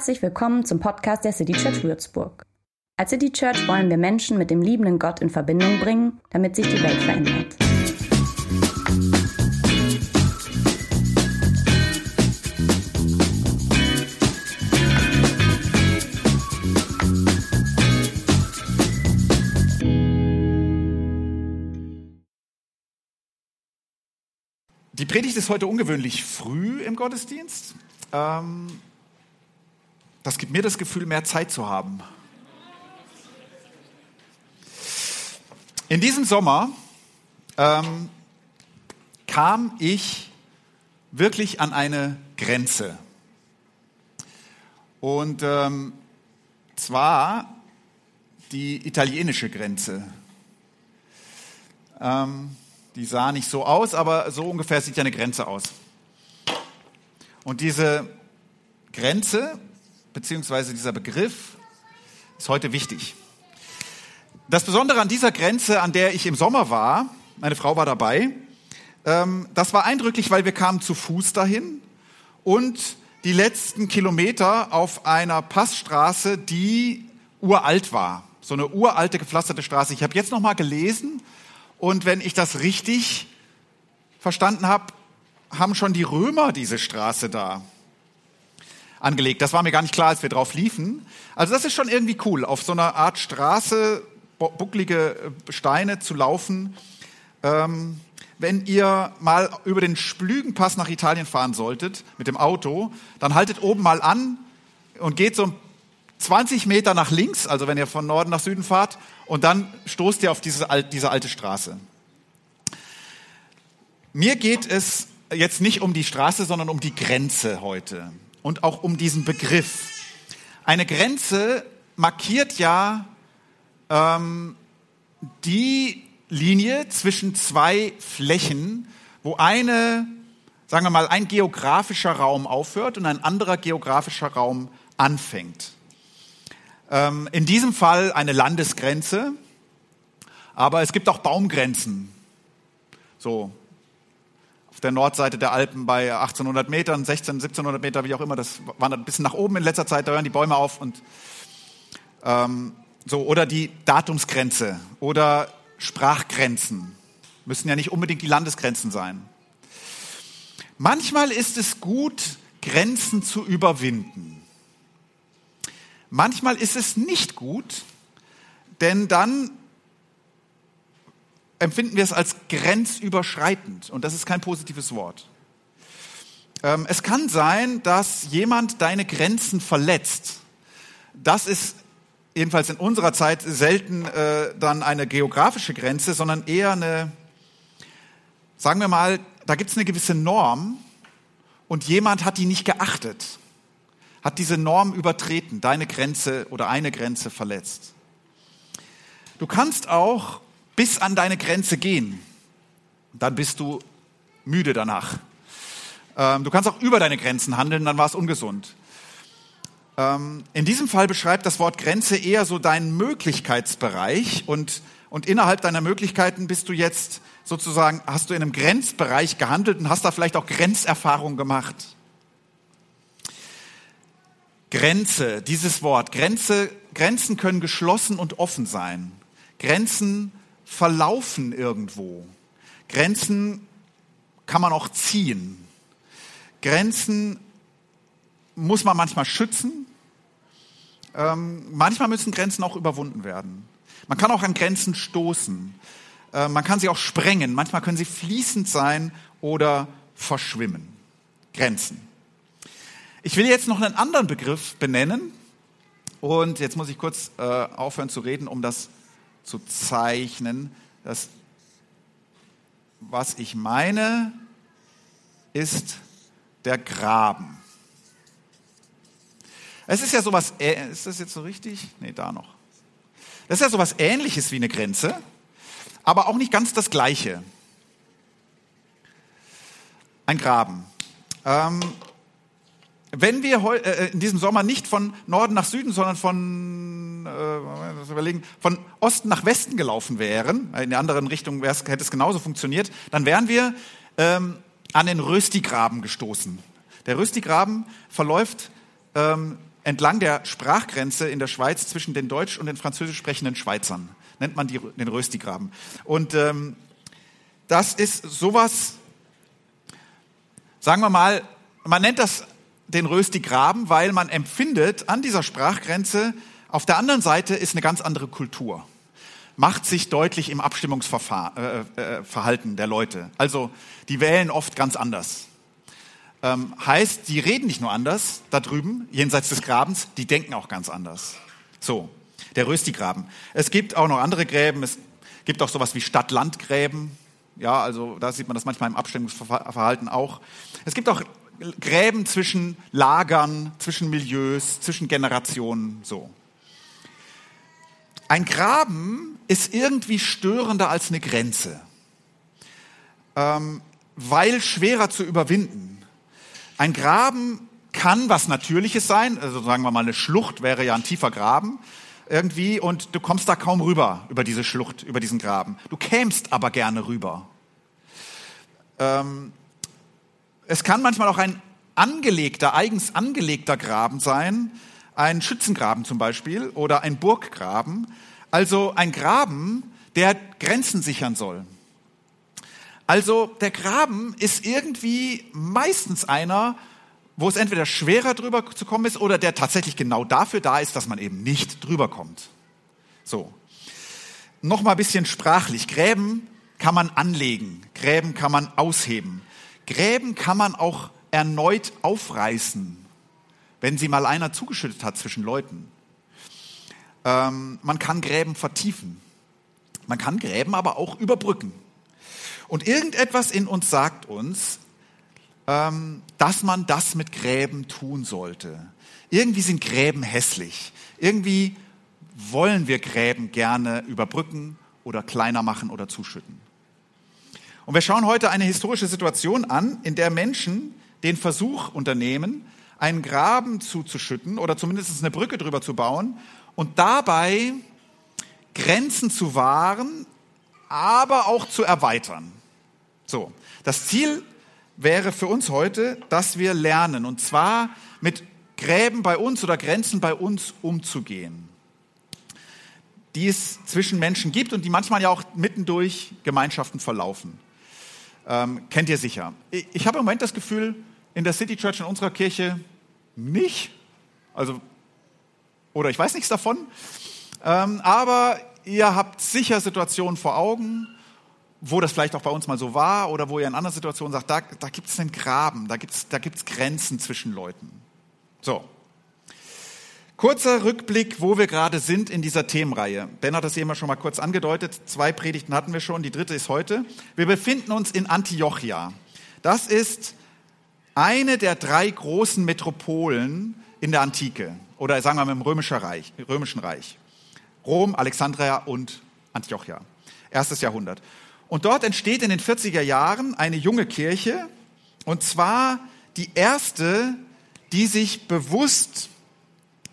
Herzlich willkommen zum Podcast der City Church Würzburg. Als City Church wollen wir Menschen mit dem liebenden Gott in Verbindung bringen, damit sich die Welt verändert. Die Predigt ist heute ungewöhnlich früh im Gottesdienst. Ähm, das gibt mir das Gefühl, mehr Zeit zu haben. In diesem Sommer ähm, kam ich wirklich an eine Grenze. Und ähm, zwar die italienische Grenze. Ähm, die sah nicht so aus, aber so ungefähr sieht ja eine Grenze aus. Und diese Grenze, beziehungsweise dieser Begriff, ist heute wichtig. Das Besondere an dieser Grenze, an der ich im Sommer war, meine Frau war dabei, ähm, das war eindrücklich, weil wir kamen zu Fuß dahin und die letzten Kilometer auf einer Passstraße, die uralt war. So eine uralte gepflasterte Straße. Ich habe jetzt noch mal gelesen, und wenn ich das richtig verstanden habe, haben schon die Römer diese Straße da angelegt. Das war mir gar nicht klar, als wir drauf liefen. Also das ist schon irgendwie cool, auf so einer Art Straße, bucklige äh, Steine zu laufen. Ähm, wenn ihr mal über den Splügenpass nach Italien fahren solltet mit dem Auto, dann haltet oben mal an und geht so 20 Meter nach links, also wenn ihr von Norden nach Süden fahrt, und dann stoßt ihr auf diese, diese alte Straße. Mir geht es jetzt nicht um die Straße, sondern um die Grenze heute und auch um diesen Begriff. Eine Grenze markiert ja ähm, die Linie zwischen zwei Flächen, wo eine, sagen wir mal, ein geografischer Raum aufhört und ein anderer geografischer Raum anfängt. Ähm, in diesem Fall eine Landesgrenze, aber es gibt auch Baumgrenzen. So auf der Nordseite der Alpen bei 1800 Metern, 16, 1700 Meter, wie auch immer. Das war ein bisschen nach oben in letzter Zeit. Da hören die Bäume auf und ähm, so oder die Datumsgrenze oder Sprachgrenzen müssen ja nicht unbedingt die Landesgrenzen sein. Manchmal ist es gut, Grenzen zu überwinden. Manchmal ist es nicht gut, denn dann empfinden wir es als grenzüberschreitend und das ist kein positives Wort. Ähm, es kann sein, dass jemand deine Grenzen verletzt. Das ist jedenfalls in unserer Zeit selten äh, dann eine geografische Grenze, sondern eher eine, sagen wir mal, da gibt es eine gewisse Norm und jemand hat die nicht geachtet hat diese Norm übertreten, deine Grenze oder eine Grenze verletzt. Du kannst auch bis an deine Grenze gehen. Dann bist du müde danach. Ähm, du kannst auch über deine Grenzen handeln, dann war es ungesund. Ähm, in diesem Fall beschreibt das Wort Grenze eher so deinen Möglichkeitsbereich und, und innerhalb deiner Möglichkeiten bist du jetzt sozusagen, hast du in einem Grenzbereich gehandelt und hast da vielleicht auch Grenzerfahrung gemacht. Grenze, dieses Wort. Grenze, Grenzen können geschlossen und offen sein. Grenzen verlaufen irgendwo. Grenzen kann man auch ziehen. Grenzen muss man manchmal schützen. Ähm, manchmal müssen Grenzen auch überwunden werden. Man kann auch an Grenzen stoßen. Äh, man kann sie auch sprengen. Manchmal können sie fließend sein oder verschwimmen. Grenzen. Ich will jetzt noch einen anderen Begriff benennen. Und jetzt muss ich kurz äh, aufhören zu reden, um das zu zeichnen. Das, was ich meine, ist der Graben. Es ist ja sowas, ist das jetzt so richtig? Nee, da noch. Das ist ja sowas ähnliches wie eine Grenze, aber auch nicht ganz das Gleiche. Ein Graben. Ähm, wenn wir äh, in diesem Sommer nicht von Norden nach Süden, sondern von, äh, überlegen, von Osten nach Westen gelaufen wären, in der anderen Richtung hätte es genauso funktioniert, dann wären wir ähm, an den Röstigraben gestoßen. Der Röstigraben verläuft ähm, entlang der Sprachgrenze in der Schweiz zwischen den deutsch- und den französisch sprechenden Schweizern. Nennt man die, den Röstigraben. Und ähm, das ist sowas, sagen wir mal, man nennt das den Röstigraben, weil man empfindet an dieser Sprachgrenze, auf der anderen Seite ist eine ganz andere Kultur. Macht sich deutlich im Abstimmungsverhalten äh, äh, der Leute. Also die wählen oft ganz anders. Ähm, heißt, die reden nicht nur anders da drüben, jenseits des Grabens, die denken auch ganz anders. So, der Röstigraben. Es gibt auch noch andere Gräben. Es gibt auch sowas wie Stadt-Land-Gräben. Ja, also da sieht man das manchmal im Abstimmungsverhalten auch. Es gibt auch Gräben zwischen Lagern, zwischen Milieus, zwischen Generationen, so. Ein Graben ist irgendwie störender als eine Grenze, ähm, weil schwerer zu überwinden. Ein Graben kann was Natürliches sein, also sagen wir mal eine Schlucht wäre ja ein tiefer Graben irgendwie und du kommst da kaum rüber über diese Schlucht, über diesen Graben. Du kämst aber gerne rüber. Ähm, es kann manchmal auch ein angelegter, eigens angelegter Graben sein, ein Schützengraben zum Beispiel oder ein Burggraben, also ein Graben, der Grenzen sichern soll. Also der Graben ist irgendwie meistens einer, wo es entweder schwerer drüber zu kommen ist oder der tatsächlich genau dafür da ist, dass man eben nicht drüber kommt. So. Nochmal ein bisschen sprachlich. Gräben kann man anlegen. Gräben kann man ausheben. Gräben kann man auch erneut aufreißen, wenn sie mal einer zugeschüttet hat zwischen Leuten. Ähm, man kann Gräben vertiefen. Man kann Gräben aber auch überbrücken. Und irgendetwas in uns sagt uns, ähm, dass man das mit Gräben tun sollte. Irgendwie sind Gräben hässlich. Irgendwie wollen wir Gräben gerne überbrücken oder kleiner machen oder zuschütten. Und wir schauen heute eine historische Situation an, in der Menschen den Versuch unternehmen, einen Graben zuzuschütten oder zumindest eine Brücke drüber zu bauen und dabei Grenzen zu wahren, aber auch zu erweitern. So, das Ziel wäre für uns heute, dass wir lernen, und zwar mit Gräben bei uns oder Grenzen bei uns umzugehen, die es zwischen Menschen gibt und die manchmal ja auch mittendurch Gemeinschaften verlaufen. Ähm, kennt ihr sicher. Ich habe im Moment das Gefühl, in der City Church in unserer Kirche nicht. Also, oder ich weiß nichts davon. Ähm, aber ihr habt sicher Situationen vor Augen, wo das vielleicht auch bei uns mal so war oder wo ihr in anderen Situationen sagt, da, da gibt es einen Graben, da gibt es da gibt's Grenzen zwischen Leuten. So. Kurzer Rückblick, wo wir gerade sind in dieser Themenreihe. Ben hat das eben schon mal kurz angedeutet. Zwei Predigten hatten wir schon, die dritte ist heute. Wir befinden uns in Antiochia. Das ist eine der drei großen Metropolen in der Antike oder sagen wir mal im Römischen Reich. Römischen Reich. Rom, Alexandria und Antiochia. Erstes Jahrhundert. Und dort entsteht in den 40er Jahren eine junge Kirche und zwar die erste, die sich bewusst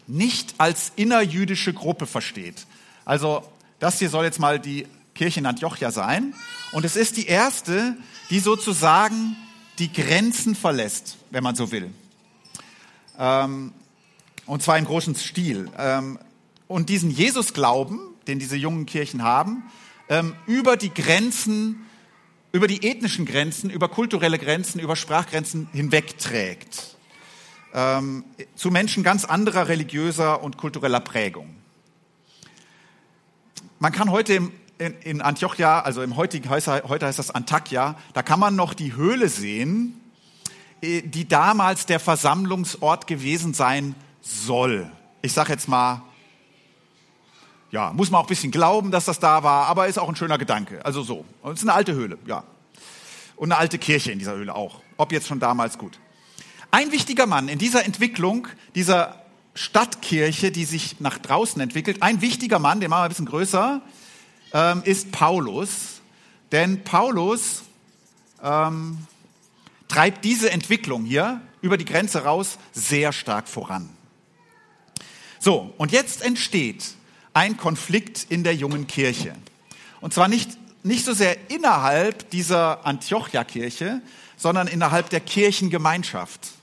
nicht als innerjüdische Gruppe versteht. Also das hier soll jetzt mal die Kirche in Antiochia sein. Und es ist die erste, die sozusagen die Grenzen verlässt, wenn man so will. Ähm, und zwar im großen Stil. Ähm, und diesen Jesus-Glauben, den diese jungen Kirchen haben, ähm, über die Grenzen, über die ethnischen Grenzen, über kulturelle Grenzen, über Sprachgrenzen hinwegträgt ähm, zu Menschen ganz anderer religiöser und kultureller Prägung. Man kann heute im, in, Antiochia, also im heutigen, heute heißt das Antakya, da kann man noch die Höhle sehen, äh, die damals der Versammlungsort gewesen sein soll. Ich sage jetzt mal, ja, muss man auch ein bisschen glauben, dass das da war, aber ist auch ein schöner Gedanke. Also so. Es ist eine alte Höhle, ja. Und eine alte Kirche in dieser Höhle auch. Ob jetzt schon damals gut. Ein wichtiger Mann in dieser Entwicklung, dieser Stadtkirche, die sich nach draußen entwickelt, ein wichtiger Mann, den machen wir ein bisschen größer, ähm, ist Paulus. Denn Paulus ähm, treibt diese Entwicklung hier über die Grenze raus sehr stark voran. So, und jetzt entsteht ein Konflikt in der jungen Kirche. Und zwar nicht, nicht so sehr innerhalb dieser Antiochia-Kirche, sondern innerhalb der Kirchengemeinschaft.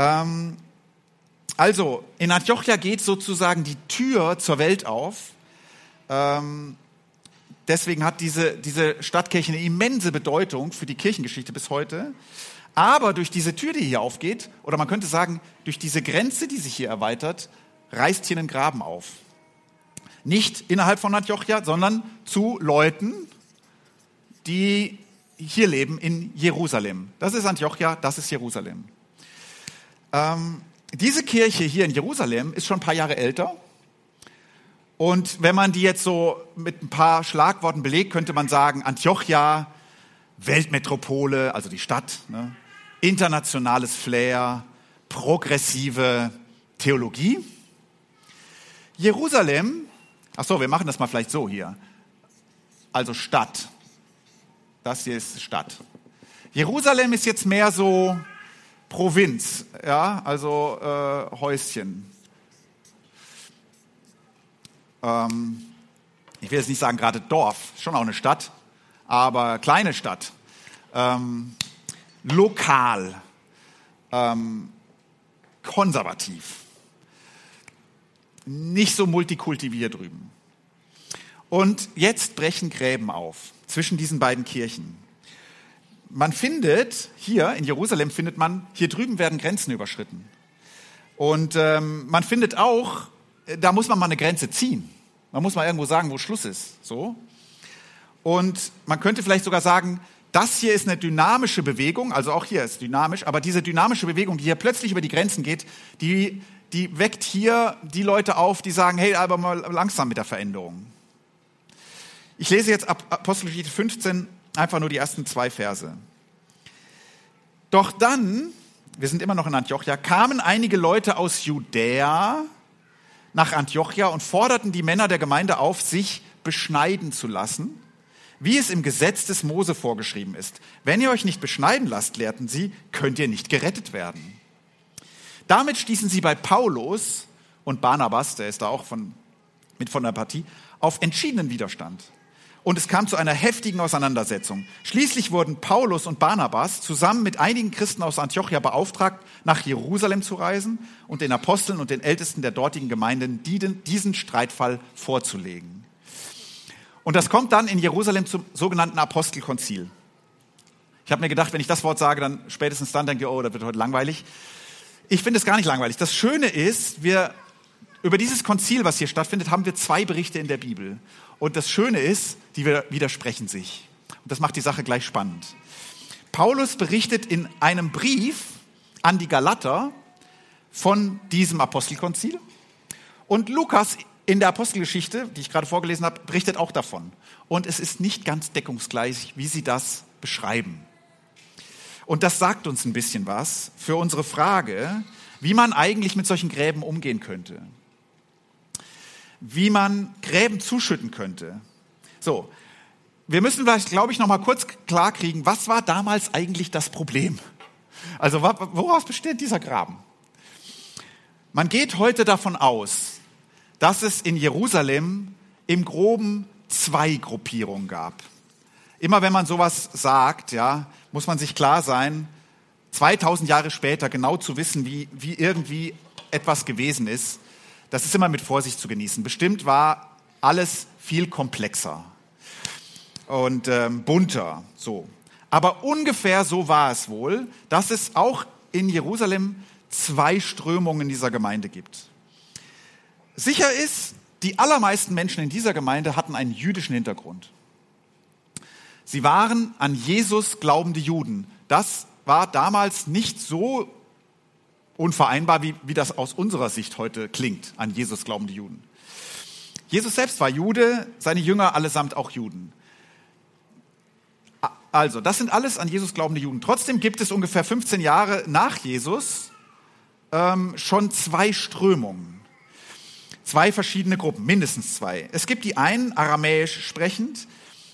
Ähm, also in Antiochia geht sozusagen die Tür zur Welt auf. Ähm, deswegen hat diese, diese Stadtkirche eine immense Bedeutung für die Kirchengeschichte bis heute. Aber durch diese Tür, die hier aufgeht, oder man könnte sagen, durch diese Grenze, die sich hier erweitert, reißt hier einen Graben auf. Nicht innerhalb von Antiochia, sondern zu Leuten, die hier leben in Jerusalem. Das ist Antiochia, das ist Jerusalem. Ähm, diese Kirche hier in Jerusalem ist schon ein paar Jahre älter. Und wenn man die jetzt so mit ein paar Schlagworten belegt, könnte man sagen, Antiochia, Weltmetropole, also die Stadt, ne? internationales Flair, progressive Theologie. Jerusalem, ach so, wir machen das mal vielleicht so hier. Also Stadt. Das hier ist Stadt. Jerusalem ist jetzt mehr so Provinz, ja, also äh, Häuschen. Ähm, ich will jetzt nicht sagen gerade Dorf, schon auch eine Stadt, aber kleine Stadt. Ähm, lokal, ähm, konservativ, nicht so multikulti wie hier drüben. Und jetzt brechen Gräben auf zwischen diesen beiden Kirchen. Man findet hier in Jerusalem findet man hier drüben werden Grenzen überschritten. Und ähm, man findet auch, da muss man mal eine Grenze ziehen. Man muss mal irgendwo sagen, wo Schluss ist. So. Und man könnte vielleicht sogar sagen, das hier ist eine dynamische Bewegung, also auch hier ist dynamisch, aber diese dynamische Bewegung, die hier plötzlich über die Grenzen geht, die, die weckt hier die Leute auf, die sagen, hey, aber mal langsam mit der Veränderung. Ich lese jetzt Apostelgeschichte 15 einfach nur die ersten zwei Verse. Doch dann, wir sind immer noch in Antiochia, kamen einige Leute aus Judäa nach Antiochia und forderten die Männer der Gemeinde auf, sich beschneiden zu lassen wie es im Gesetz des Mose vorgeschrieben ist. Wenn ihr euch nicht beschneiden lasst, lehrten sie, könnt ihr nicht gerettet werden. Damit stießen sie bei Paulus und Barnabas, der ist da auch von, mit von der Partie, auf entschiedenen Widerstand. Und es kam zu einer heftigen Auseinandersetzung. Schließlich wurden Paulus und Barnabas zusammen mit einigen Christen aus Antiochia beauftragt, nach Jerusalem zu reisen und den Aposteln und den Ältesten der dortigen Gemeinden diesen Streitfall vorzulegen. Und das kommt dann in Jerusalem zum sogenannten Apostelkonzil. Ich habe mir gedacht, wenn ich das Wort sage, dann spätestens dann denke ich, oh, das wird heute langweilig. Ich finde es gar nicht langweilig. Das Schöne ist, wir über dieses Konzil, was hier stattfindet, haben wir zwei Berichte in der Bibel. Und das Schöne ist, die widersprechen sich. Und das macht die Sache gleich spannend. Paulus berichtet in einem Brief an die Galater von diesem Apostelkonzil. Und Lukas in der Apostelgeschichte, die ich gerade vorgelesen habe, berichtet auch davon. Und es ist nicht ganz deckungsgleich, wie sie das beschreiben. Und das sagt uns ein bisschen was für unsere Frage, wie man eigentlich mit solchen Gräben umgehen könnte. Wie man Gräben zuschütten könnte. So, wir müssen vielleicht, glaube ich, noch mal kurz klarkriegen, was war damals eigentlich das Problem? Also woraus besteht dieser Graben? Man geht heute davon aus, dass es in Jerusalem im Groben zwei Gruppierungen gab. Immer wenn man sowas sagt, ja, muss man sich klar sein, 2000 Jahre später genau zu wissen, wie, wie irgendwie etwas gewesen ist, das ist immer mit Vorsicht zu genießen. Bestimmt war alles viel komplexer und ähm, bunter, so. Aber ungefähr so war es wohl, dass es auch in Jerusalem zwei Strömungen dieser Gemeinde gibt. Sicher ist, die allermeisten Menschen in dieser Gemeinde hatten einen jüdischen Hintergrund. Sie waren an Jesus glaubende Juden. Das war damals nicht so unvereinbar, wie, wie das aus unserer Sicht heute klingt, an Jesus glaubende Juden. Jesus selbst war Jude, seine Jünger allesamt auch Juden. Also, das sind alles an Jesus glaubende Juden. Trotzdem gibt es ungefähr 15 Jahre nach Jesus ähm, schon zwei Strömungen zwei verschiedene Gruppen, mindestens zwei. Es gibt die einen, aramäisch sprechend,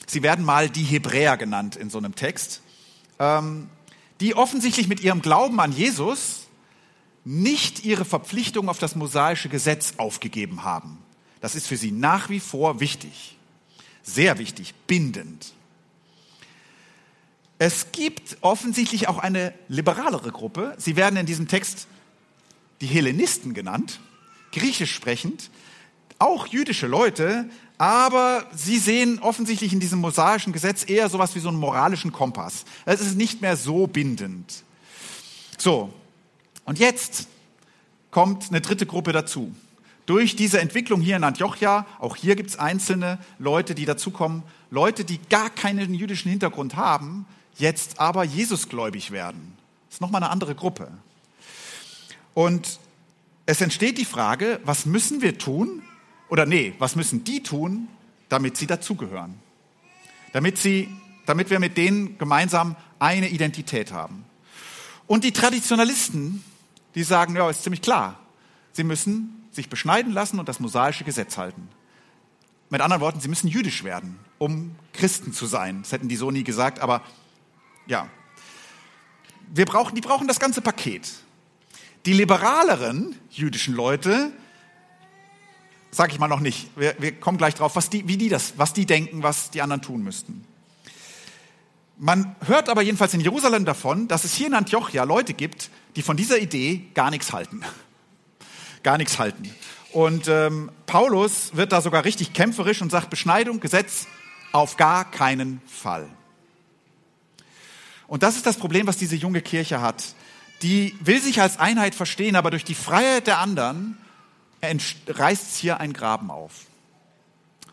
sie werden mal die Hebräer genannt in so einem Text, ähm, die offensichtlich mit ihrem Glauben an Jesus nicht ihre Verpflichtung auf das mosaische Gesetz aufgegeben haben. Das ist für sie nach wie vor wichtig, sehr wichtig, bindend. Es gibt offensichtlich auch eine liberalere Gruppe. Sie werden in diesem Text die Hellenisten genannt, griechisch sprechend, auch jüdische Leute, aber sie sehen offensichtlich in diesem mosaischen Gesetz eher sowas wie so einen moralischen Kompass. Es ist nicht mehr so bindend. So, und jetzt kommt eine dritte Gruppe dazu. Durch diese Entwicklung hier in Antiochia, auch hier gibt es einzelne Leute, die dazukommen, Leute, die gar keinen jüdischen Hintergrund haben, jetzt aber Jesusgläubig werden. Das ist nochmal eine andere Gruppe. Und es entsteht die Frage, was müssen wir tun, oder nee, was müssen die tun, damit sie dazugehören? Damit, sie, damit wir mit denen gemeinsam eine Identität haben. Und die Traditionalisten, die sagen, ja, ist ziemlich klar, sie müssen sich beschneiden lassen und das mosaische Gesetz halten. Mit anderen Worten, sie müssen jüdisch werden, um Christen zu sein. Das hätten die so nie gesagt, aber ja. Wir brauchen, die brauchen das ganze Paket. Die liberaleren jüdischen Leute, sage ich mal noch nicht, wir, wir kommen gleich drauf, was die, wie die das, was die denken, was die anderen tun müssten. Man hört aber jedenfalls in Jerusalem davon, dass es hier in Antiochia Leute gibt, die von dieser Idee gar nichts halten. Gar nichts halten. Und ähm, Paulus wird da sogar richtig kämpferisch und sagt, Beschneidung, Gesetz, auf gar keinen Fall. Und das ist das Problem, was diese junge Kirche hat die will sich als Einheit verstehen, aber durch die Freiheit der anderen reißt hier ein Graben auf.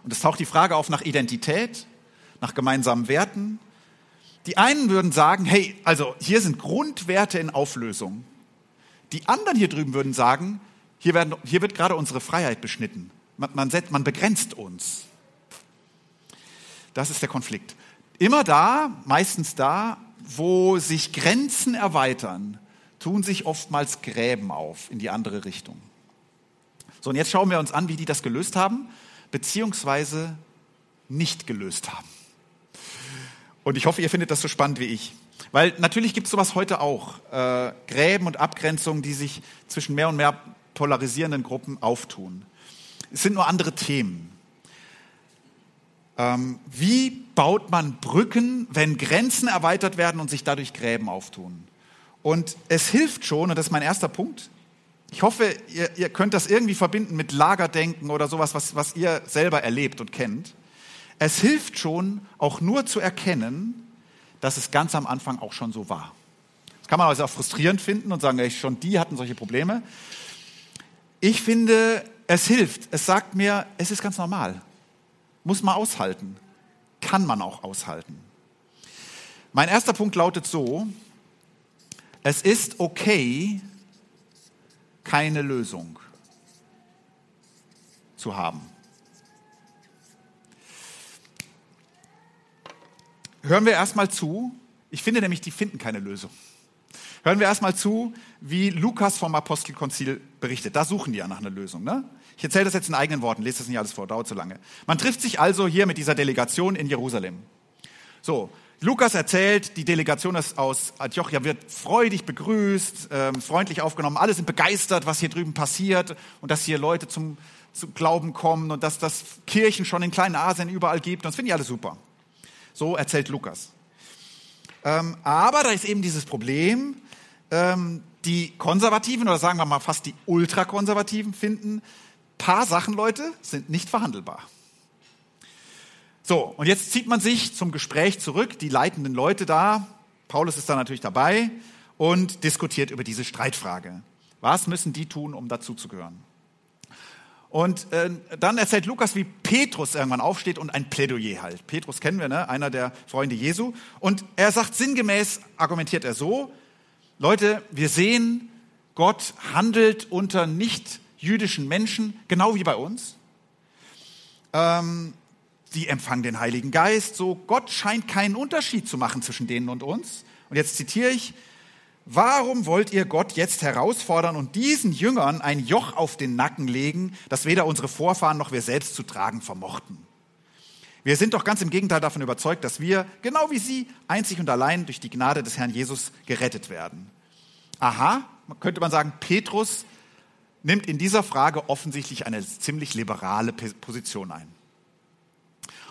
Und es taucht die Frage auf nach Identität, nach gemeinsamen Werten. Die einen würden sagen, hey, also hier sind Grundwerte in Auflösung. Die anderen hier drüben würden sagen, hier, werden, hier wird gerade unsere Freiheit beschnitten. Man, man, setzt, man begrenzt uns. Das ist der Konflikt. Immer da, meistens da, wo sich Grenzen erweitern, tun sich oftmals Gräben auf in die andere Richtung. So, und jetzt schauen wir uns an, wie die das gelöst haben, beziehungsweise nicht gelöst haben. Und ich hoffe, ihr findet das so spannend wie ich. Weil natürlich gibt es sowas heute auch. Äh, Gräben und Abgrenzungen, die sich zwischen mehr und mehr polarisierenden Gruppen auftun. Es sind nur andere Themen. Ähm, wie baut man Brücken, wenn Grenzen erweitert werden und sich dadurch Gräben auftun? Und es hilft schon, und das ist mein erster Punkt, ich hoffe, ihr, ihr könnt das irgendwie verbinden mit Lagerdenken oder sowas, was, was ihr selber erlebt und kennt. Es hilft schon, auch nur zu erkennen, dass es ganz am Anfang auch schon so war. Das kann man also auch frustrierend finden und sagen, ey, schon die hatten solche Probleme. Ich finde, es hilft. Es sagt mir, es ist ganz normal. Muss man aushalten. Kann man auch aushalten. Mein erster Punkt lautet so, es ist okay, keine Lösung zu haben. Hören wir erstmal zu. Ich finde nämlich, die finden keine Lösung. Hören wir erstmal zu, wie Lukas vom Apostelkonzil berichtet. Da suchen die ja nach einer Lösung. Ne? Ich erzähle das jetzt in eigenen Worten, lese das nicht alles vor, dauert zu lange. Man trifft sich also hier mit dieser Delegation in Jerusalem. So, Lukas erzählt, die Delegation aus Antiochia wird freudig begrüßt, ähm, freundlich aufgenommen. Alle sind begeistert, was hier drüben passiert und dass hier Leute zum, zum Glauben kommen und dass das Kirchen schon in kleinen Asien überall gibt. Und das finde ich alles super. So erzählt Lukas. Ähm, aber da ist eben dieses Problem, ähm, die Konservativen oder sagen wir mal fast die Ultrakonservativen finden, paar Sachen, Leute, sind nicht verhandelbar. So, und jetzt zieht man sich zum Gespräch zurück, die leitenden Leute da, Paulus ist da natürlich dabei und diskutiert über diese Streitfrage. Was müssen die tun, um dazuzugehören? Und äh, dann erzählt Lukas, wie Petrus irgendwann aufsteht und ein Plädoyer halt. Petrus kennen wir, ne? einer der Freunde Jesu. Und er sagt sinngemäß, argumentiert er so, Leute, wir sehen, Gott handelt unter nicht jüdischen Menschen, genau wie bei uns. Ähm, die empfangen den Heiligen Geist. So, Gott scheint keinen Unterschied zu machen zwischen denen und uns. Und jetzt zitiere ich, warum wollt ihr Gott jetzt herausfordern und diesen Jüngern ein Joch auf den Nacken legen, das weder unsere Vorfahren noch wir selbst zu tragen vermochten? Wir sind doch ganz im Gegenteil davon überzeugt, dass wir, genau wie Sie, einzig und allein durch die Gnade des Herrn Jesus gerettet werden. Aha, könnte man sagen, Petrus nimmt in dieser Frage offensichtlich eine ziemlich liberale Position ein.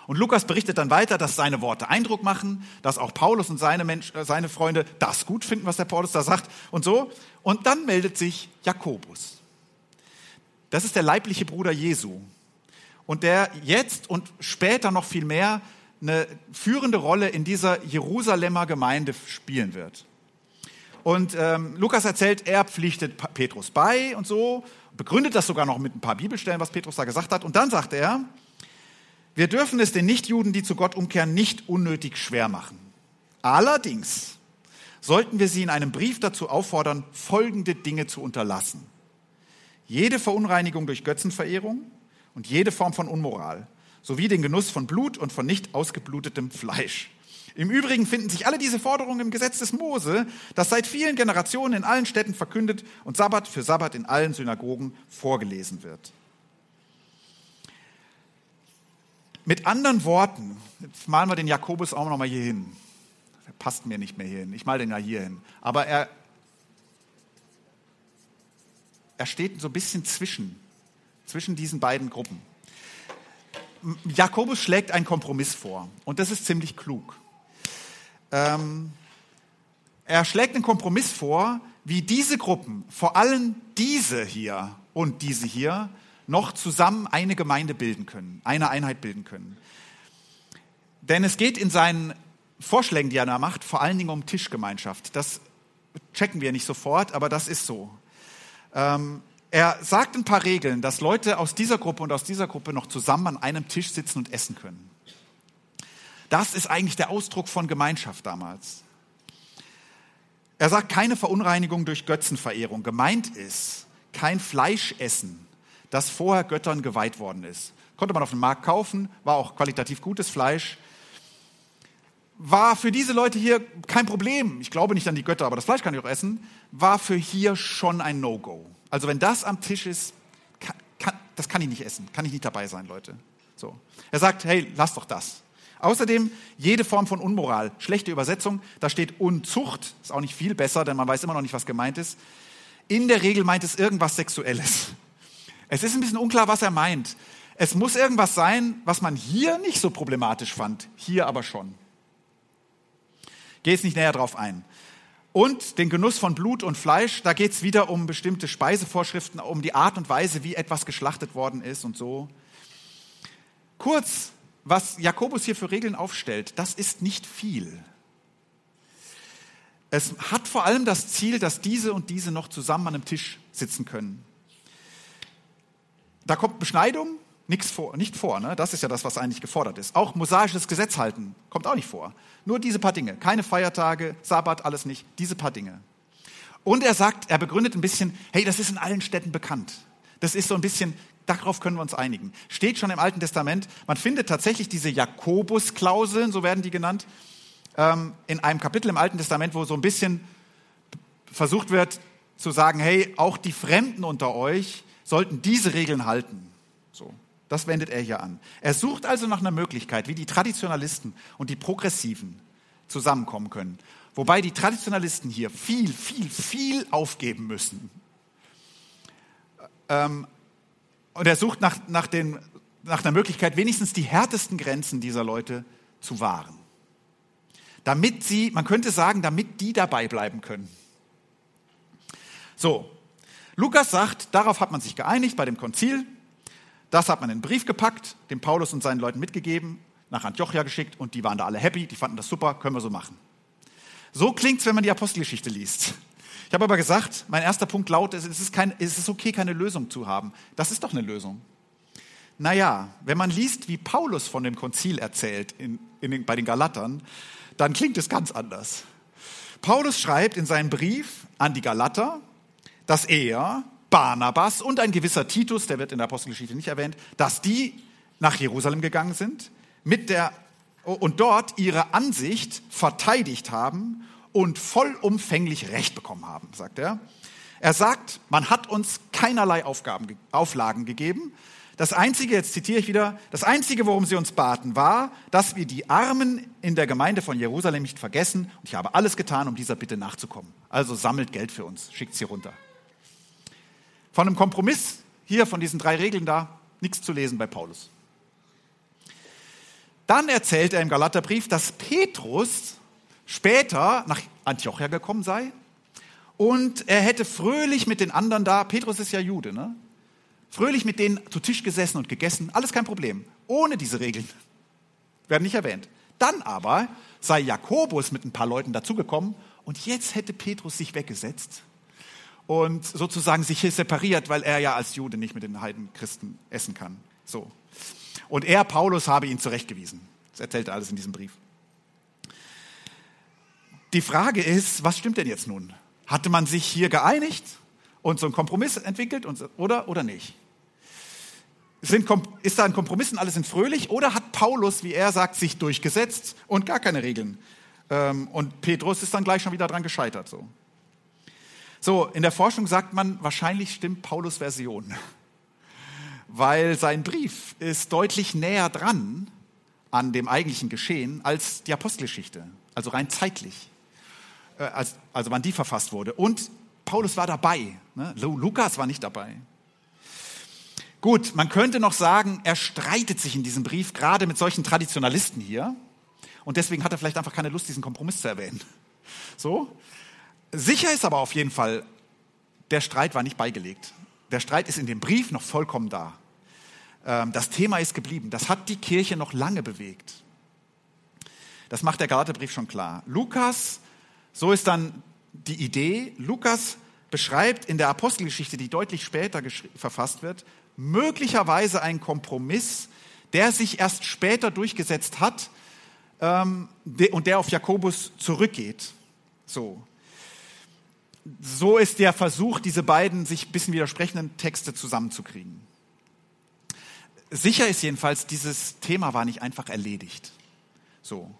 Und Lukas berichtet dann weiter, dass seine Worte Eindruck machen, dass auch Paulus und seine, Mensch, äh, seine Freunde das gut finden, was der Paulus da sagt und so. Und dann meldet sich Jakobus. Das ist der leibliche Bruder Jesu. Und der jetzt und später noch viel mehr eine führende Rolle in dieser Jerusalemer Gemeinde spielen wird. Und ähm, Lukas erzählt, er pflichtet Petrus bei und so, begründet das sogar noch mit ein paar Bibelstellen, was Petrus da gesagt hat. Und dann sagt er, wir dürfen es den Nichtjuden, die zu Gott umkehren, nicht unnötig schwer machen. Allerdings sollten wir sie in einem Brief dazu auffordern, folgende Dinge zu unterlassen. Jede Verunreinigung durch Götzenverehrung und jede Form von Unmoral, sowie den Genuss von Blut und von nicht ausgeblutetem Fleisch. Im Übrigen finden sich alle diese Forderungen im Gesetz des Mose, das seit vielen Generationen in allen Städten verkündet und Sabbat für Sabbat in allen Synagogen vorgelesen wird. Mit anderen Worten, jetzt malen wir den Jakobus auch noch mal hier hin. Der passt mir nicht mehr hier hin. Ich male den ja hier hin. Aber er, er steht so ein bisschen zwischen, zwischen diesen beiden Gruppen. Jakobus schlägt einen Kompromiss vor und das ist ziemlich klug. Ähm, er schlägt einen Kompromiss vor, wie diese Gruppen, vor allem diese hier und diese hier, noch zusammen eine Gemeinde bilden können, eine Einheit bilden können. Denn es geht in seinen Vorschlägen, die er da macht, vor allen Dingen um Tischgemeinschaft. Das checken wir nicht sofort, aber das ist so. Ähm, er sagt ein paar Regeln, dass Leute aus dieser Gruppe und aus dieser Gruppe noch zusammen an einem Tisch sitzen und essen können. Das ist eigentlich der Ausdruck von Gemeinschaft damals. Er sagt keine Verunreinigung durch Götzenverehrung. Gemeint ist kein Fleischessen, das vorher Göttern geweiht worden ist. Konnte man auf dem Markt kaufen, war auch qualitativ gutes Fleisch. War für diese Leute hier kein Problem. Ich glaube nicht an die Götter, aber das Fleisch kann ich auch essen. War für hier schon ein No-Go. Also wenn das am Tisch ist, kann, kann, das kann ich nicht essen, kann ich nicht dabei sein, Leute. So. Er sagt, hey, lass doch das. Außerdem jede Form von Unmoral, schlechte Übersetzung, da steht Unzucht, ist auch nicht viel besser, denn man weiß immer noch nicht, was gemeint ist. In der Regel meint es irgendwas Sexuelles. Es ist ein bisschen unklar, was er meint. Es muss irgendwas sein, was man hier nicht so problematisch fand, hier aber schon. Gehe jetzt nicht näher drauf ein. Und den Genuss von Blut und Fleisch, da geht es wieder um bestimmte Speisevorschriften, um die Art und Weise, wie etwas geschlachtet worden ist und so. Kurz, was Jakobus hier für Regeln aufstellt, das ist nicht viel. Es hat vor allem das Ziel, dass diese und diese noch zusammen an einem Tisch sitzen können. Da kommt Beschneidung, nichts vor, nicht vor. Ne? Das ist ja das, was eigentlich gefordert ist. Auch mosaisches Gesetz halten kommt auch nicht vor. Nur diese paar Dinge. Keine Feiertage, Sabbat, alles nicht. Diese paar Dinge. Und er sagt, er begründet ein bisschen, hey, das ist in allen Städten bekannt. Das ist so ein bisschen, darauf können wir uns einigen. Steht schon im Alten Testament. Man findet tatsächlich diese Jakobus-Klauseln, so werden die genannt, ähm, in einem Kapitel im Alten Testament, wo so ein bisschen versucht wird zu sagen, hey, auch die Fremden unter euch sollten diese Regeln halten. So. Das wendet er hier an. Er sucht also nach einer Möglichkeit, wie die Traditionalisten und die Progressiven zusammenkommen können. Wobei die Traditionalisten hier viel, viel, viel aufgeben müssen. Ähm, und er sucht nach, nach, den, nach einer Möglichkeit, wenigstens die härtesten Grenzen dieser Leute zu wahren. Damit sie, man könnte sagen, damit die dabei bleiben können. So, Lukas sagt, darauf hat man sich geeinigt bei dem Konzil. Das hat man in einen Brief gepackt, dem Paulus und seinen Leuten mitgegeben, nach Antiochia geschickt und die waren da alle happy, die fanden das super, können wir so machen. So klingt es, wenn man die Apostelgeschichte liest. Ich habe aber gesagt, mein erster Punkt lautet, es ist, kein, es ist okay, keine Lösung zu haben. Das ist doch eine Lösung. Naja, wenn man liest, wie Paulus von dem Konzil erzählt in, in den, bei den Galatern, dann klingt es ganz anders. Paulus schreibt in seinem Brief an die Galater, dass er Barnabas und ein gewisser Titus, der wird in der Apostelgeschichte nicht erwähnt, dass die nach Jerusalem gegangen sind mit der, und dort ihre Ansicht verteidigt haben und vollumfänglich Recht bekommen haben, sagt er. Er sagt, man hat uns keinerlei Aufgaben, Auflagen gegeben. Das Einzige, jetzt zitiere ich wieder, das Einzige, worum sie uns baten, war, dass wir die Armen in der Gemeinde von Jerusalem nicht vergessen. Und ich habe alles getan, um dieser Bitte nachzukommen. Also sammelt Geld für uns, schickt sie runter. Von einem Kompromiss hier, von diesen drei Regeln da, nichts zu lesen bei Paulus. Dann erzählt er im Galaterbrief, dass Petrus später nach Antiochia gekommen sei und er hätte fröhlich mit den anderen da, Petrus ist ja Jude, ne? fröhlich mit denen zu Tisch gesessen und gegessen, alles kein Problem, ohne diese Regeln, werden nicht erwähnt. Dann aber sei Jakobus mit ein paar Leuten dazugekommen und jetzt hätte Petrus sich weggesetzt und sozusagen sich hier separiert, weil er ja als Jude nicht mit den Heidenchristen essen kann. So. Und er, Paulus, habe ihn zurechtgewiesen. Das erzählt er alles in diesem Brief. Die Frage ist, was stimmt denn jetzt nun? Hatte man sich hier geeinigt und so einen Kompromiss entwickelt und, oder, oder nicht? Sind, ist da ein Kompromiss und alle sind fröhlich oder hat Paulus, wie er sagt, sich durchgesetzt und gar keine Regeln? Ähm, und Petrus ist dann gleich schon wieder dran gescheitert. So. So, in der Forschung sagt man, wahrscheinlich stimmt Paulus Version, weil sein Brief ist deutlich näher dran an dem eigentlichen Geschehen als die Apostelgeschichte, also rein zeitlich. Äh, als, also wann die verfasst wurde. Und Paulus war dabei. Ne? Lukas war nicht dabei. Gut, man könnte noch sagen, er streitet sich in diesem Brief gerade mit solchen Traditionalisten hier. Und deswegen hat er vielleicht einfach keine Lust, diesen Kompromiss zu erwähnen. So. Sicher ist aber auf jeden Fall, der Streit war nicht beigelegt. Der Streit ist in dem Brief noch vollkommen da. Ähm, das Thema ist geblieben. Das hat die Kirche noch lange bewegt. Das macht der Galaterbrief schon klar. Lukas so ist dann die Idee, Lukas beschreibt in der Apostelgeschichte, die deutlich später verfasst wird, möglicherweise einen Kompromiss, der sich erst später durchgesetzt hat ähm, und der auf Jakobus zurückgeht. So. So ist der Versuch, diese beiden sich ein bisschen widersprechenden Texte zusammenzukriegen. Sicher ist jedenfalls, dieses Thema war nicht einfach erledigt. So.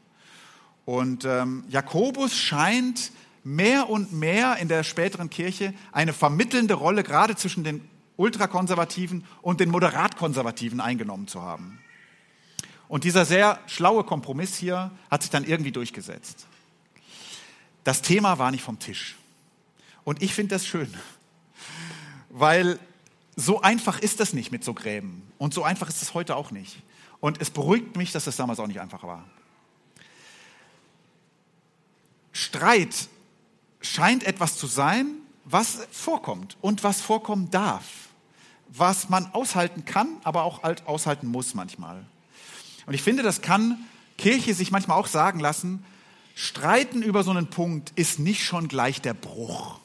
Und ähm, Jakobus scheint mehr und mehr in der späteren Kirche eine vermittelnde Rolle gerade zwischen den Ultrakonservativen und den Moderatkonservativen eingenommen zu haben. Und dieser sehr schlaue Kompromiss hier hat sich dann irgendwie durchgesetzt. Das Thema war nicht vom Tisch. Und ich finde das schön, weil so einfach ist das nicht mit so Gräben. Und so einfach ist es heute auch nicht. Und es beruhigt mich, dass es damals auch nicht einfach war. Streit scheint etwas zu sein, was vorkommt und was vorkommen darf, was man aushalten kann, aber auch halt aushalten muss manchmal. Und ich finde, das kann Kirche sich manchmal auch sagen lassen, Streiten über so einen Punkt ist nicht schon gleich der Bruch.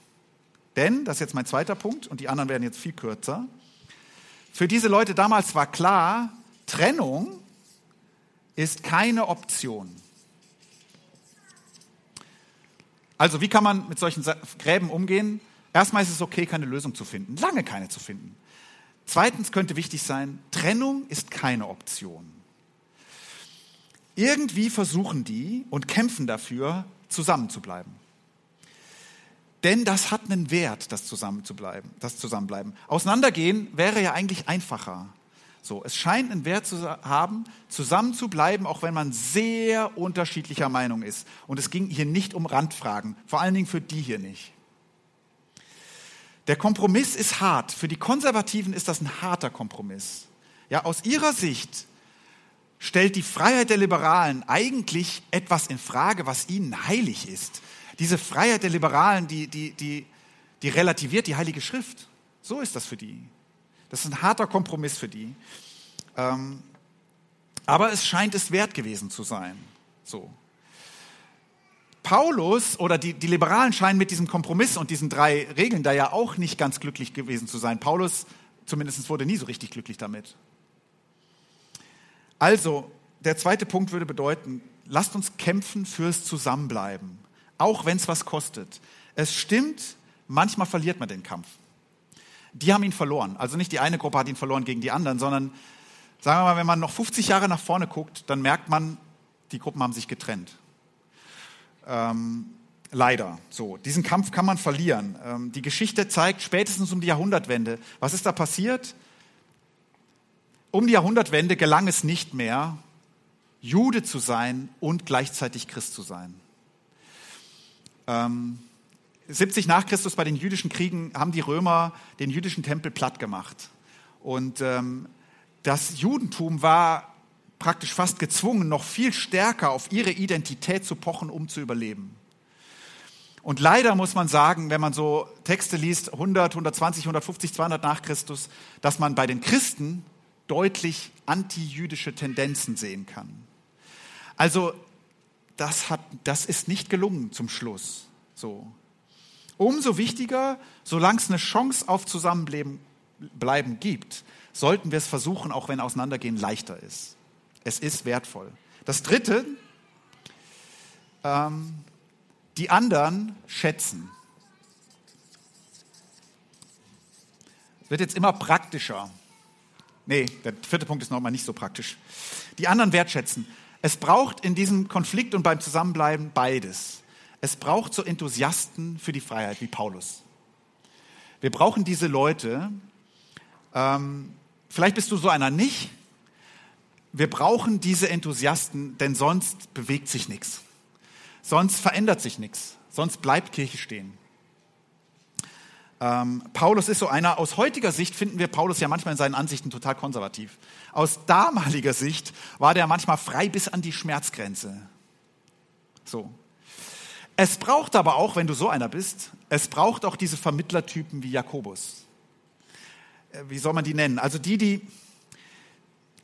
Denn, das ist jetzt mein zweiter Punkt und die anderen werden jetzt viel kürzer, für diese Leute damals war klar, Trennung ist keine Option. Also wie kann man mit solchen Gräben umgehen? Erstmal ist es okay, keine Lösung zu finden, lange keine zu finden. Zweitens könnte wichtig sein, Trennung ist keine Option. Irgendwie versuchen die und kämpfen dafür, zusammenzubleiben. Denn das hat einen Wert, das zusammenzubleiben, das Zusammenbleiben. Auseinandergehen wäre ja eigentlich einfacher. So, es scheint einen Wert zu haben, zusammen zu bleiben, auch wenn man sehr unterschiedlicher Meinung ist. Und es ging hier nicht um Randfragen, vor allen Dingen für die hier nicht. Der Kompromiss ist hart. Für die Konservativen ist das ein harter Kompromiss. Ja, aus ihrer Sicht stellt die Freiheit der Liberalen eigentlich etwas in Frage, was ihnen heilig ist. Diese Freiheit der Liberalen, die, die, die, die relativiert die Heilige Schrift. So ist das für die. Das ist ein harter Kompromiss für die. Ähm, aber es scheint es wert gewesen zu sein. So. Paulus oder die, die Liberalen scheinen mit diesem Kompromiss und diesen drei Regeln da ja auch nicht ganz glücklich gewesen zu sein. Paulus zumindest wurde nie so richtig glücklich damit. Also, der zweite Punkt würde bedeuten, lasst uns kämpfen fürs Zusammenbleiben, auch wenn es was kostet. Es stimmt, manchmal verliert man den Kampf die haben ihn verloren. Also nicht die eine Gruppe hat ihn verloren gegen die anderen, sondern sagen wir mal, wenn man noch 50 Jahre nach vorne guckt, dann merkt man, die Gruppen haben sich getrennt. Ähm, leider. So, diesen Kampf kann man verlieren. Ähm, die Geschichte zeigt spätestens um die Jahrhundertwende, was ist da passiert? Um die Jahrhundertwende gelang es nicht mehr, Jude zu sein und gleichzeitig Christ zu sein. Ähm, 70 nach Christus bei den jüdischen Kriegen haben die Römer den jüdischen Tempel platt gemacht. Und ähm, das Judentum war praktisch fast gezwungen, noch viel stärker auf ihre Identität zu pochen, um zu überleben. Und leider muss man sagen, wenn man so Texte liest, 100, 120, 150, 200 nach Christus, dass man bei den Christen deutlich antijüdische Tendenzen sehen kann. Also das, hat, das ist nicht gelungen zum Schluss. So. Umso wichtiger, solange es eine Chance auf Zusammenbleiben bleiben gibt, sollten wir es versuchen, auch wenn Auseinandergehen leichter ist. Es ist wertvoll. Das Dritte, ähm, die anderen schätzen. Es wird jetzt immer praktischer. Nee, der vierte Punkt ist nochmal nicht so praktisch. Die anderen wertschätzen. Es braucht in diesem Konflikt und beim Zusammenbleiben beides. Es braucht so Enthusiasten für die Freiheit wie Paulus. Wir brauchen diese Leute. Ähm, vielleicht bist du so einer nicht. Wir brauchen diese Enthusiasten, denn sonst bewegt sich nichts. Sonst verändert sich nichts. Sonst bleibt Kirche stehen. Ähm, Paulus ist so einer, aus heutiger Sicht finden wir Paulus ja manchmal in seinen Ansichten total konservativ. Aus damaliger Sicht war der manchmal frei bis an die Schmerzgrenze. So. Es braucht aber auch, wenn du so einer bist, es braucht auch diese Vermittlertypen wie Jakobus. Äh, wie soll man die nennen? Also die, die,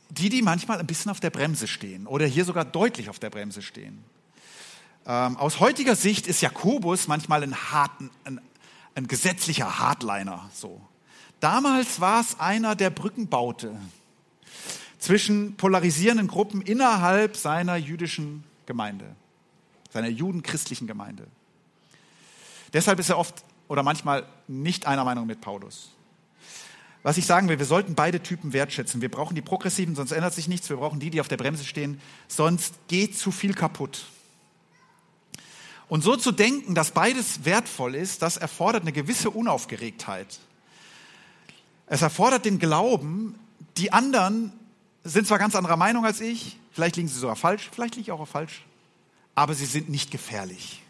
die, die manchmal ein bisschen auf der Bremse stehen oder hier sogar deutlich auf der Bremse stehen. Ähm, aus heutiger Sicht ist Jakobus manchmal ein, harten, ein, ein gesetzlicher Hardliner. So. Damals war es einer, der Brücken baute zwischen polarisierenden Gruppen innerhalb seiner jüdischen Gemeinde, seiner judenchristlichen Gemeinde. Deshalb ist er oft oder manchmal nicht einer Meinung mit Paulus. Was ich sagen will, wir sollten beide Typen wertschätzen. Wir brauchen die Progressiven, sonst ändert sich nichts. Wir brauchen die, die auf der Bremse stehen, sonst geht zu viel kaputt. Und so zu denken, dass beides wertvoll ist, das erfordert eine gewisse Unaufgeregtheit. Es erfordert den Glauben, die anderen sind zwar ganz anderer Meinung als ich, vielleicht liegen sie sogar falsch, vielleicht liege ich auch falsch, aber sie sind nicht gefährlich.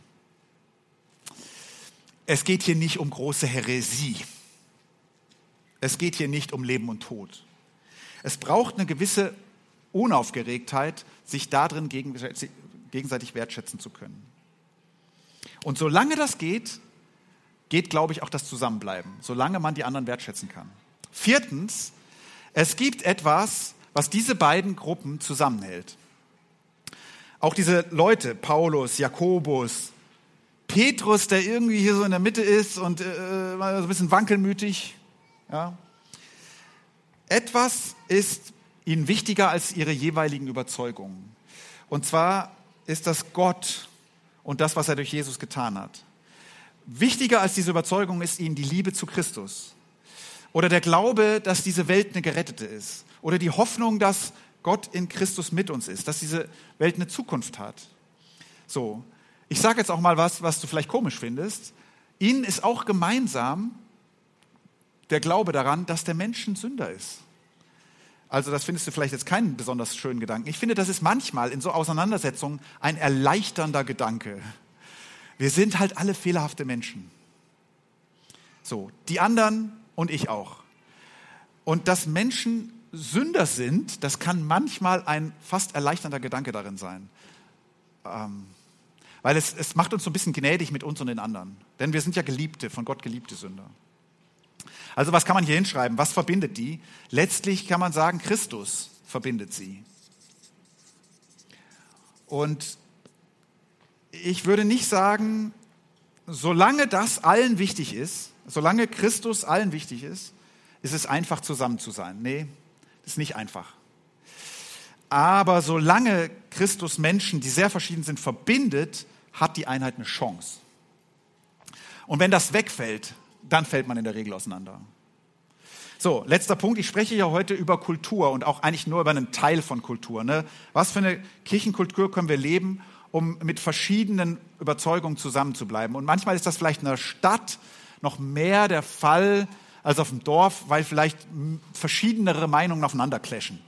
Es geht hier nicht um große Häresie. Es geht hier nicht um Leben und Tod. Es braucht eine gewisse Unaufgeregtheit, sich darin gegenseitig wertschätzen zu können. Und solange das geht, geht, glaube ich, auch das Zusammenbleiben, solange man die anderen wertschätzen kann. Viertens, es gibt etwas, was diese beiden Gruppen zusammenhält. Auch diese Leute, Paulus, Jakobus, Petrus, der irgendwie hier so in der Mitte ist und äh, so ein bisschen wankelmütig. Ja. Etwas ist ihnen wichtiger als ihre jeweiligen Überzeugungen. Und zwar ist das Gott und das, was er durch Jesus getan hat. Wichtiger als diese Überzeugung ist ihnen die Liebe zu Christus oder der Glaube, dass diese Welt eine gerettete ist oder die Hoffnung, dass Gott in Christus mit uns ist, dass diese Welt eine Zukunft hat. So, ich sage jetzt auch mal was, was du vielleicht komisch findest. Ihnen ist auch gemeinsam der Glaube daran, dass der Mensch ein Sünder ist. Also das findest du vielleicht jetzt keinen besonders schönen Gedanken. Ich finde, das ist manchmal in so Auseinandersetzungen ein erleichternder Gedanke. Wir sind halt alle fehlerhafte Menschen. So, die anderen und ich auch. Und dass Menschen Sünder sind, das kann manchmal ein fast erleichternder Gedanke darin sein. Ähm, weil es, es macht uns so ein bisschen gnädig mit uns und den anderen. Denn wir sind ja Geliebte, von Gott geliebte Sünder. Also was kann man hier hinschreiben? Was verbindet die? Letztlich kann man sagen, Christus verbindet sie. Und ich würde nicht sagen, solange das allen wichtig ist, solange Christus allen wichtig ist, ist es einfach zusammen zu sein. Nee, ist nicht einfach. Aber solange Christus Menschen, die sehr verschieden sind, verbindet, hat die Einheit eine Chance. Und wenn das wegfällt, dann fällt man in der Regel auseinander. So, letzter Punkt. Ich spreche ja heute über Kultur und auch eigentlich nur über einen Teil von Kultur. Ne? Was für eine Kirchenkultur können wir leben, um mit verschiedenen Überzeugungen zusammenzubleiben? Und manchmal ist das vielleicht in der Stadt noch mehr der Fall als auf dem Dorf, weil vielleicht verschiedenere Meinungen aufeinander clashen.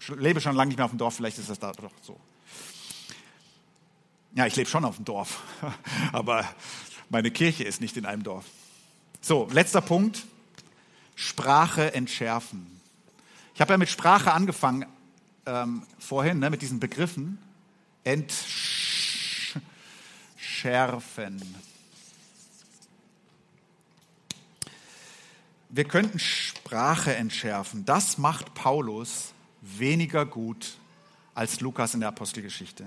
Ich lebe schon lange nicht mehr auf dem Dorf, vielleicht ist das da doch so. Ja, ich lebe schon auf dem Dorf, aber meine Kirche ist nicht in einem Dorf. So, letzter Punkt. Sprache entschärfen. Ich habe ja mit Sprache angefangen. ähm, vorhin ne, mit diesen Begriffen. Entschärfen. Wir könnten Sprache entschärfen. Das macht Paulus weniger gut als Lukas in der Apostelgeschichte.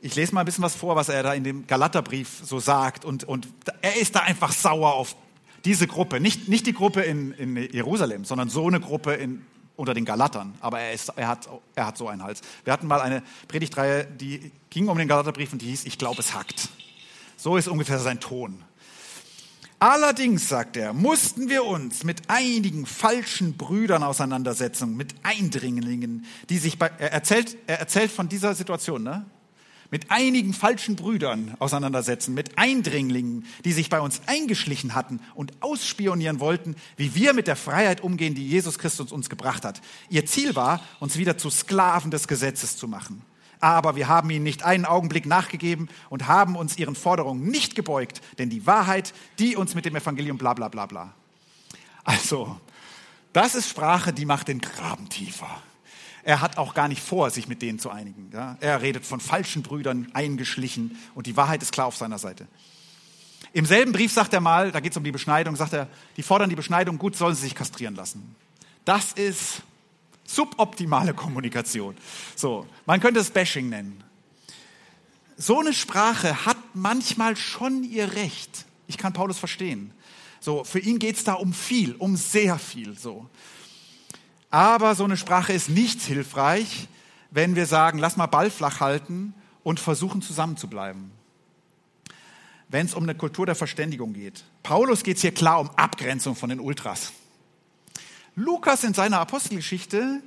Ich lese mal ein bisschen was vor, was er da in dem Galaterbrief so sagt. Und, und er ist da einfach sauer auf diese Gruppe. Nicht, nicht die Gruppe in, in Jerusalem, sondern so eine Gruppe in, unter den Galatern. Aber er, ist, er, hat, er hat so einen Hals. Wir hatten mal eine Predigtreihe, die ging um den Galaterbrief und die hieß Ich glaube, es hackt. So ist ungefähr sein Ton. Allerdings, sagt er, mussten wir uns mit einigen falschen Brüdern auseinandersetzen, mit Eindringlingen, die sich bei, er erzählt, er erzählt von dieser Situation, ne? Mit einigen falschen Brüdern auseinandersetzen, mit Eindringlingen, die sich bei uns eingeschlichen hatten und ausspionieren wollten, wie wir mit der Freiheit umgehen, die Jesus Christus uns gebracht hat. Ihr Ziel war, uns wieder zu Sklaven des Gesetzes zu machen. Aber wir haben ihnen nicht einen Augenblick nachgegeben und haben uns ihren Forderungen nicht gebeugt, denn die Wahrheit, die uns mit dem Evangelium bla bla bla bla. Also, das ist Sprache, die macht den Graben tiefer. Er hat auch gar nicht vor, sich mit denen zu einigen. Ja? Er redet von falschen Brüdern eingeschlichen und die Wahrheit ist klar auf seiner Seite. Im selben Brief sagt er mal, da geht es um die Beschneidung, sagt er, die fordern die Beschneidung, gut sollen sie sich kastrieren lassen. Das ist suboptimale Kommunikation. So, man könnte es Bashing nennen. So eine Sprache hat manchmal schon ihr Recht. Ich kann Paulus verstehen. So, für ihn geht es da um viel, um sehr viel. So. Aber so eine Sprache ist nicht hilfreich, wenn wir sagen, lass mal Ball flach halten und versuchen zusammenzubleiben. Wenn es um eine Kultur der Verständigung geht. Paulus geht es hier klar um Abgrenzung von den Ultras. Lukas in seiner Apostelgeschichte,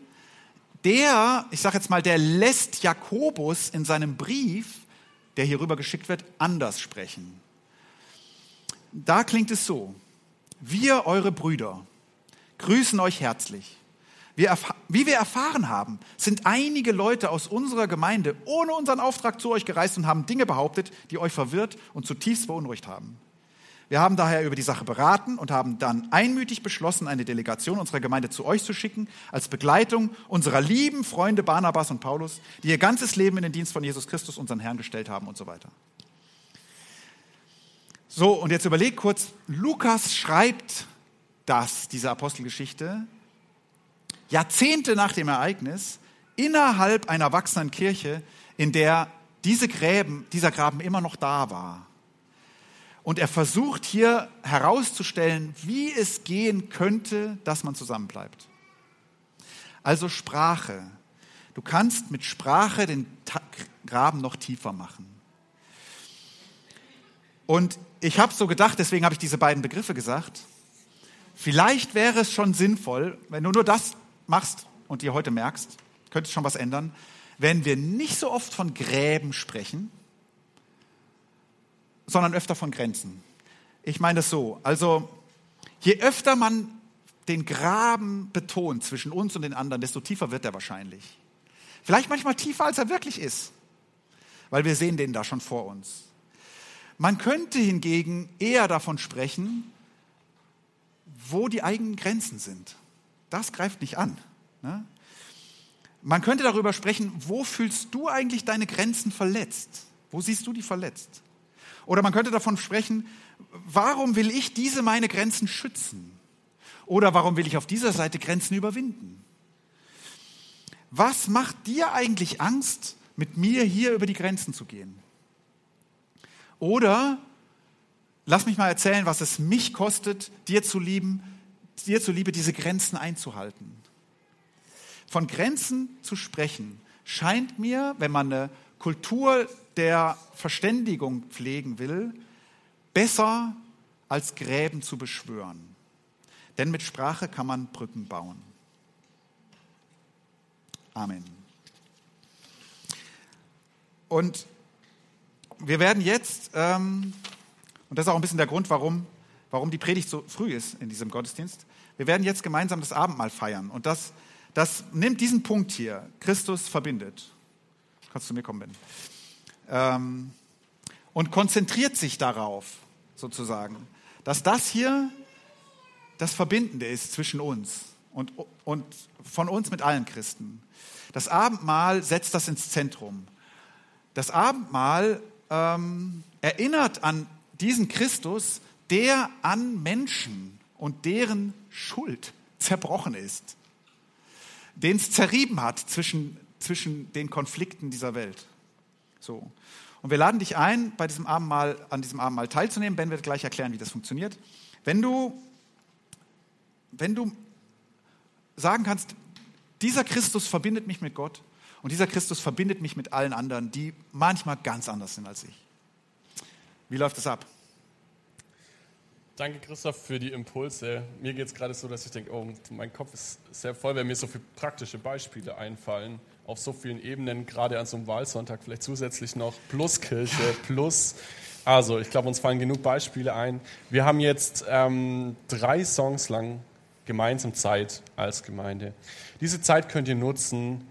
der, ich sage jetzt mal, der lässt Jakobus in seinem Brief, der hier rüber geschickt wird, anders sprechen. Da klingt es so, wir, eure Brüder, grüßen euch herzlich. Wir, wie wir erfahren haben, sind einige Leute aus unserer Gemeinde ohne unseren Auftrag zu euch gereist und haben Dinge behauptet, die euch verwirrt und zutiefst beunruhigt haben. Wir haben daher über die Sache beraten und haben dann einmütig beschlossen, eine Delegation unserer Gemeinde zu euch zu schicken, als Begleitung unserer lieben Freunde Barnabas und Paulus, die ihr ganzes Leben in den Dienst von Jesus Christus, unseren Herrn, gestellt haben und so weiter. So, und jetzt überlegt kurz, Lukas schreibt das, diese Apostelgeschichte, Jahrzehnte nach dem Ereignis, innerhalb einer wachsenden Kirche, in der diese Gräben, dieser Graben immer noch da war. Und er versucht hier herauszustellen, wie es gehen könnte, dass man zusammenbleibt. Also Sprache. Du kannst mit Sprache den Graben noch tiefer machen. Und ich habe so gedacht, deswegen habe ich diese beiden Begriffe gesagt. Vielleicht wäre es schon sinnvoll, wenn du nur das machst und dir heute merkst, könnte schon was ändern, wenn wir nicht so oft von Gräben sprechen, sondern öfter von Grenzen. Ich meine das so. Also, je öfter man den Graben betont zwischen uns und den anderen, desto tiefer wird er wahrscheinlich. Vielleicht manchmal tiefer, als er wirklich ist, weil wir sehen den da schon vor uns. Man könnte hingegen eher davon sprechen, wo die eigenen Grenzen sind. Das greift nicht an. Ne? Man könnte darüber sprechen, wo fühlst du eigentlich deine Grenzen verletzt? Wo siehst du die verletzt? Oder man könnte davon sprechen, warum will ich diese meine Grenzen schützen? Oder warum will ich auf dieser Seite Grenzen überwinden? Was macht dir eigentlich Angst, mit mir hier über die Grenzen zu gehen? Oder lass mich mal erzählen, was es mich kostet, dir zu lieben, dir zuliebe diese Grenzen einzuhalten. Von Grenzen zu sprechen scheint mir, wenn man eine Kultur der Verständigung pflegen will, besser als Gräben zu beschwören. Denn mit Sprache kann man Brücken bauen. Amen. Und wir werden jetzt, ähm, und das ist auch ein bisschen der Grund, warum, warum die Predigt so früh ist in diesem Gottesdienst, wir werden jetzt gemeinsam das Abendmahl feiern. Und das, das nimmt diesen Punkt hier, Christus verbindet. Kannst du mir kommen, Ben? ähm, und konzentriert sich darauf, sozusagen, dass das hier das Verbindende ist zwischen uns. und, und von uns mit allen Christen. Das Abendmahl setzt das ins Zentrum. Das Abendmahl ähm, erinnert an diesen Christus, der an Menschen und deren Schuld zerbrochen ist, den es zerrieben hat zwischen, zwischen den Konflikten dieser Welt. So. Und wir laden dich ein, bei diesem Abendmahl, an diesem Abendmahl teilzunehmen. Ben wird gleich erklären, wie das funktioniert. Wenn du, wenn du sagen kannst, dieser Christus verbindet mich mit Gott und dieser Christus verbindet mich mit allen anderen, die manchmal ganz anders sind als ich. Wie läuft es ab? Danke, Christoph, für die Impulse. Mir geht es gerade so, dass ich denke, oh, mein Kopf ist sehr voll, wenn mir so viele praktische Beispiele einfallen, auf so vielen Ebenen, gerade an so einem Wahlsonntag, vielleicht zusätzlich noch plus Kirche, plus. Also, ich glaube, uns fallen genug Beispiele ein. Wir haben jetzt ähm, drei Songs lang gemeinsam Zeit als Gemeinde. Diese Zeit könnt ihr nutzen,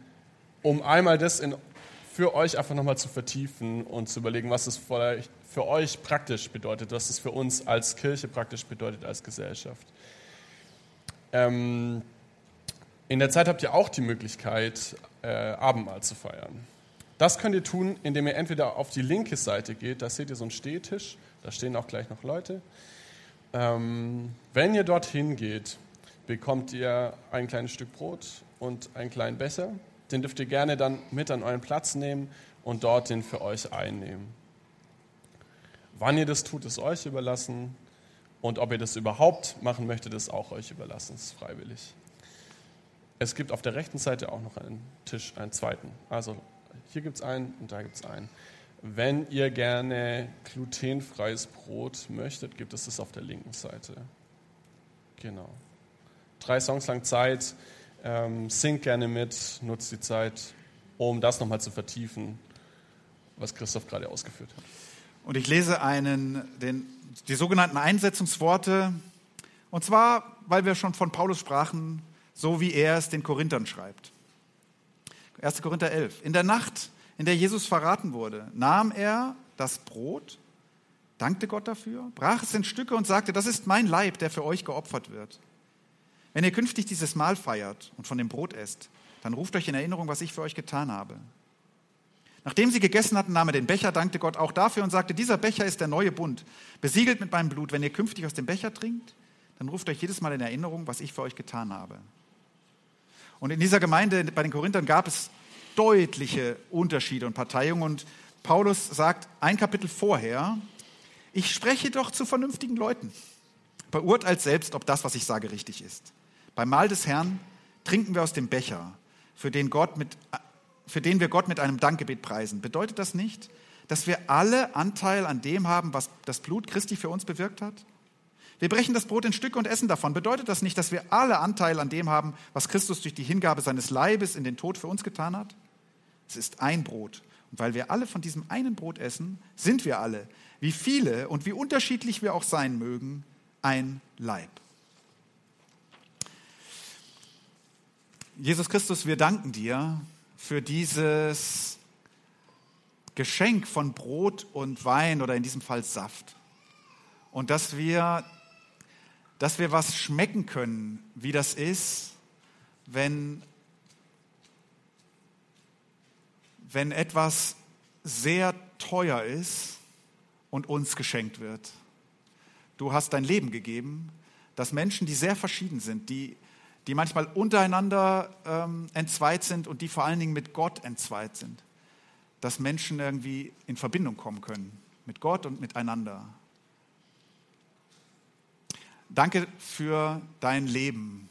um einmal das in, für euch einfach nochmal zu vertiefen und zu überlegen, was es vielleicht für euch praktisch bedeutet, was es für uns als Kirche praktisch bedeutet, als Gesellschaft. Ähm, in der Zeit habt ihr auch die Möglichkeit, äh, Abendmahl zu feiern. Das könnt ihr tun, indem ihr entweder auf die linke Seite geht, da seht ihr so einen Stehtisch, da stehen auch gleich noch Leute. Ähm, wenn ihr dorthin geht, bekommt ihr ein kleines Stück Brot und einen kleinen Becher. Den dürft ihr gerne dann mit an euren Platz nehmen und dort den für euch einnehmen. Wann ihr das tut, ist euch überlassen. Und ob ihr das überhaupt machen möchtet, ist auch euch überlassen. Es ist freiwillig. Es gibt auf der rechten Seite auch noch einen Tisch, einen zweiten. Also hier gibt es einen und da gibt es einen. Wenn ihr gerne glutenfreies Brot möchtet, gibt es das auf der linken Seite. Genau. Drei Songs lang Zeit. Ähm, singt gerne mit, nutzt die Zeit, um das nochmal zu vertiefen, was Christoph gerade ausgeführt hat. Und ich lese einen, den, die sogenannten Einsetzungsworte. Und zwar, weil wir schon von Paulus sprachen, so wie er es den Korinthern schreibt. 1. Korinther 11. In der Nacht, in der Jesus verraten wurde, nahm er das Brot, dankte Gott dafür, brach es in Stücke und sagte, das ist mein Leib, der für euch geopfert wird. Wenn ihr künftig dieses Mahl feiert und von dem Brot esst, dann ruft euch in Erinnerung, was ich für euch getan habe. Nachdem sie gegessen hatten, nahm er den Becher, dankte Gott auch dafür und sagte, dieser Becher ist der neue Bund, besiegelt mit meinem Blut. Wenn ihr künftig aus dem Becher trinkt, dann ruft euch jedes Mal in Erinnerung, was ich für euch getan habe. Und in dieser Gemeinde bei den Korinthern gab es deutliche Unterschiede und Parteiungen. Und Paulus sagt ein Kapitel vorher, ich spreche doch zu vernünftigen Leuten. Beurteilt selbst, ob das, was ich sage, richtig ist. Beim Mahl des Herrn trinken wir aus dem Becher, für den Gott mit für den wir Gott mit einem Dankgebet preisen. Bedeutet das nicht, dass wir alle Anteil an dem haben, was das Blut Christi für uns bewirkt hat? Wir brechen das Brot in Stücke und essen davon. Bedeutet das nicht, dass wir alle Anteil an dem haben, was Christus durch die Hingabe seines Leibes in den Tod für uns getan hat? Es ist ein Brot. Und weil wir alle von diesem einen Brot essen, sind wir alle, wie viele und wie unterschiedlich wir auch sein mögen, ein Leib. Jesus Christus, wir danken dir, für dieses Geschenk von Brot und Wein oder in diesem Fall Saft. Und dass wir, dass wir was schmecken können, wie das ist, wenn, wenn etwas sehr teuer ist und uns geschenkt wird. Du hast dein Leben gegeben, dass Menschen, die sehr verschieden sind, die die manchmal untereinander ähm, entzweit sind und die vor allen Dingen mit Gott entzweit sind. Dass Menschen irgendwie in Verbindung kommen können mit Gott und miteinander. Danke für dein Leben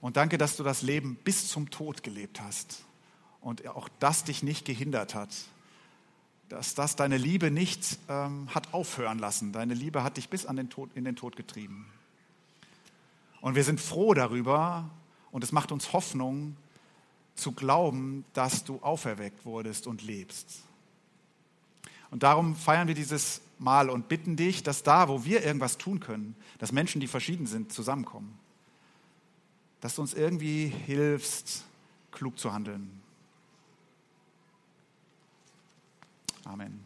und danke, dass du das Leben bis zum Tod gelebt hast und auch das dich nicht gehindert hat, dass das deine Liebe nicht ähm, hat aufhören lassen. Deine Liebe hat dich bis an den Tod, in den Tod getrieben. Und wir sind froh darüber und es macht uns Hoffnung zu glauben, dass du auferweckt wurdest und lebst. Und darum feiern wir dieses Mal und bitten dich, dass da, wo wir irgendwas tun können, dass Menschen, die verschieden sind, zusammenkommen. Dass du uns irgendwie hilfst, klug zu handeln. Amen.